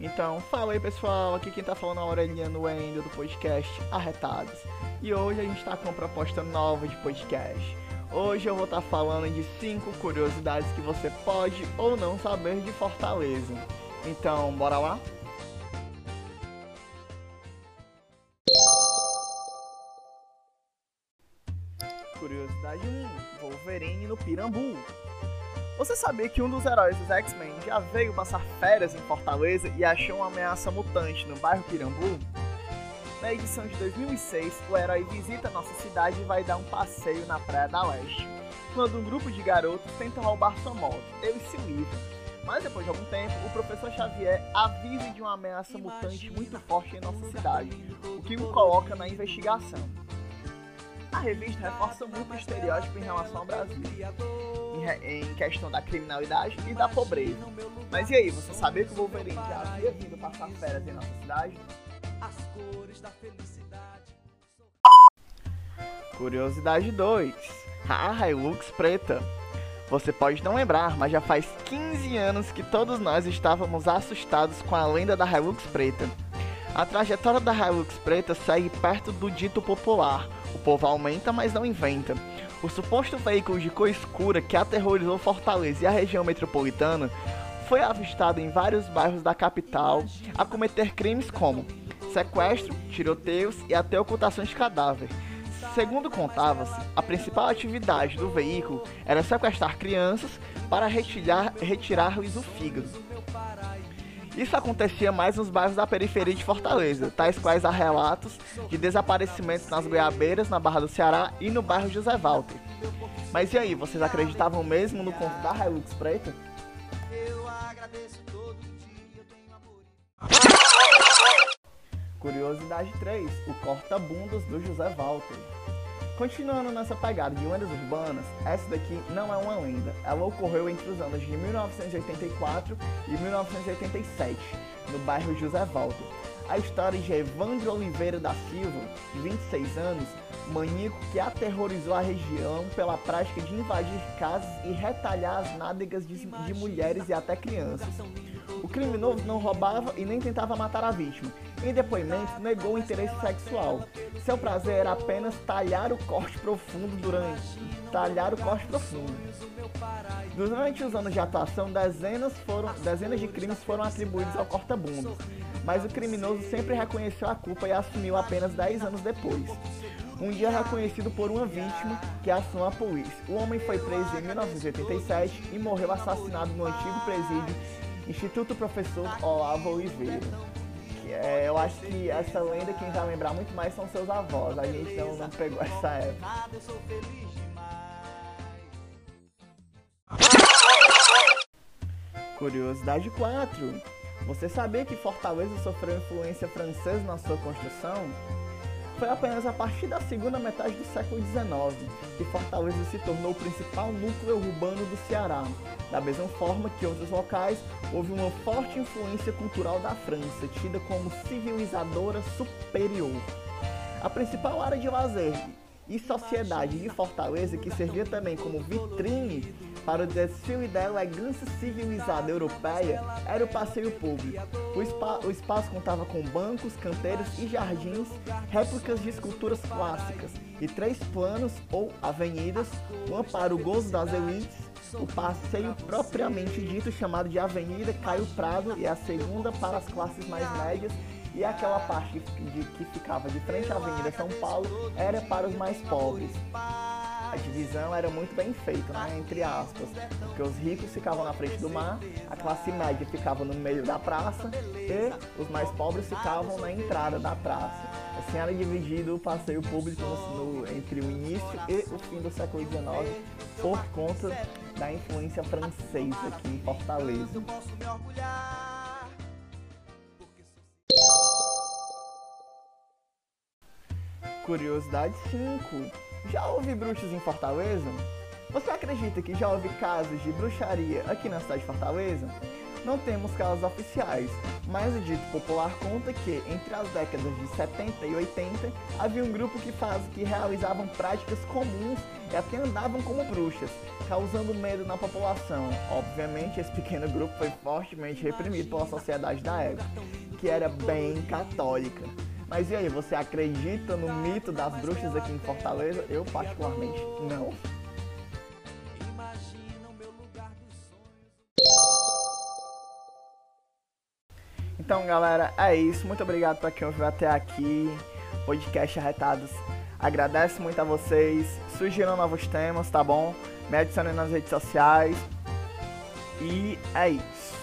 Então, fala aí pessoal, aqui quem tá falando é a Wendel do podcast Arretados. E hoje a gente tá com uma proposta nova de podcast. Hoje eu vou estar tá falando de 5 curiosidades que você pode ou não saber de Fortaleza. Então, bora lá? Curiosidade 1: Wolverine no Pirambu. Você sabia que um dos heróis dos X-Men já veio passar férias em Fortaleza e achou uma ameaça mutante no bairro Pirambu? Na edição de 2006, o herói visita nossa cidade e vai dar um passeio na Praia da Leste, quando um grupo de garotos tenta roubar sua moto. Eles se livram. Mas depois de algum tempo, o professor Xavier avisa de uma ameaça mutante muito forte em nossa cidade, o que o coloca na investigação. A revista reforça muito o estereótipo em relação ao Brasil, em, em questão da criminalidade e da pobreza. Mas e aí, você sabia que o Wolverine já havia vindo passar férias em nossa cidade? As cores da felicidade. Curiosidade 2. A Hilux preta. Você pode não lembrar, mas já faz 15 anos que todos nós estávamos assustados com a lenda da Hilux preta. A trajetória da Hilux preta segue perto do dito popular, o povo aumenta, mas não inventa. O suposto veículo de cor escura que aterrorizou Fortaleza e a região metropolitana foi avistado em vários bairros da capital a cometer crimes como sequestro, tiroteios e até ocultações de cadáver. Segundo contava-se, a principal atividade do veículo era sequestrar crianças para retirar-lhes o fígado. Isso acontecia mais nos bairros da periferia de Fortaleza, tais quais há relatos de desaparecimentos nas Goiabeiras, na Barra do Ceará e no bairro José Walter. Mas e aí, vocês acreditavam mesmo no conto da Hilux Preta? Curiosidade 3: O corta-bundas do José Walter. Continuando nessa pegada de lendas urbanas, essa daqui não é uma lenda. Ela ocorreu entre os anos de 1984 e 1987, no bairro José Walter. A história de Evandro Oliveira da Silva, de 26 anos, maníaco que aterrorizou a região pela prática de invadir casas e retalhar as nádegas de, de mulheres e até crianças. O criminoso não roubava e nem tentava matar a vítima. Em depoimento, negou o interesse sexual. Seu prazer era apenas talhar o corte profundo durante talhar o corte profundo. Durante os anos de atuação, dezenas, foram, dezenas de crimes foram atribuídos ao corta-bundas, mas o criminoso sempre reconheceu a culpa e assumiu apenas 10 anos depois. Um dia reconhecido por uma vítima que acionou a polícia. O homem foi preso em 1987 e morreu assassinado no antigo presídio Instituto Professor Olavo Oliveira. É, eu acho que essa lenda quem vai lembrar muito mais são seus avós. A gente não, não pegou essa época. Curiosidade 4. Você sabia que Fortaleza sofreu influência francesa na sua construção? Foi apenas a partir da segunda metade do século XIX que Fortaleza se tornou o principal núcleo urbano do Ceará. Da mesma forma que outros locais, houve uma forte influência cultural da França, tida como civilizadora superior. A principal área de lazer e sociedade de Fortaleza, que servia também como vitrine para o desfile da elegância civilizada europeia, era o passeio público. O, o espaço contava com bancos, canteiros e jardins, réplicas de esculturas clássicas, e três planos ou avenidas, uma para o gozo das elites, o passeio propriamente dito chamado de Avenida Caio Prado e a segunda para as classes mais médias e aquela parte de, que ficava de frente à Avenida São Paulo era para os mais pobres. A divisão era muito bem feita, né, entre aspas, porque os ricos ficavam na frente do mar, a classe média ficava no meio da praça e os mais pobres ficavam na entrada da praça. Assim era dividido o passeio público no, no, entre o início e o fim do século XIX por conta da influência francesa aqui em Fortaleza. Curiosidade 5. Já houve bruxos em Fortaleza? Você acredita que já houve casos de bruxaria aqui na cidade de Fortaleza? não temos casos oficiais, mas o dito popular conta que entre as décadas de 70 e 80 havia um grupo que, faz, que realizavam práticas comuns e até andavam como bruxas, causando medo na população. Obviamente, esse pequeno grupo foi fortemente reprimido pela sociedade da época, que era bem católica. Mas e aí, você acredita no mito das bruxas aqui em Fortaleza? Eu particularmente não. Então, galera, é isso. Muito obrigado para quem ouviu até aqui. Podcast Arretados agradece muito a vocês. Sugiram novos temas, tá bom? Me adicionem nas redes sociais. E é isso.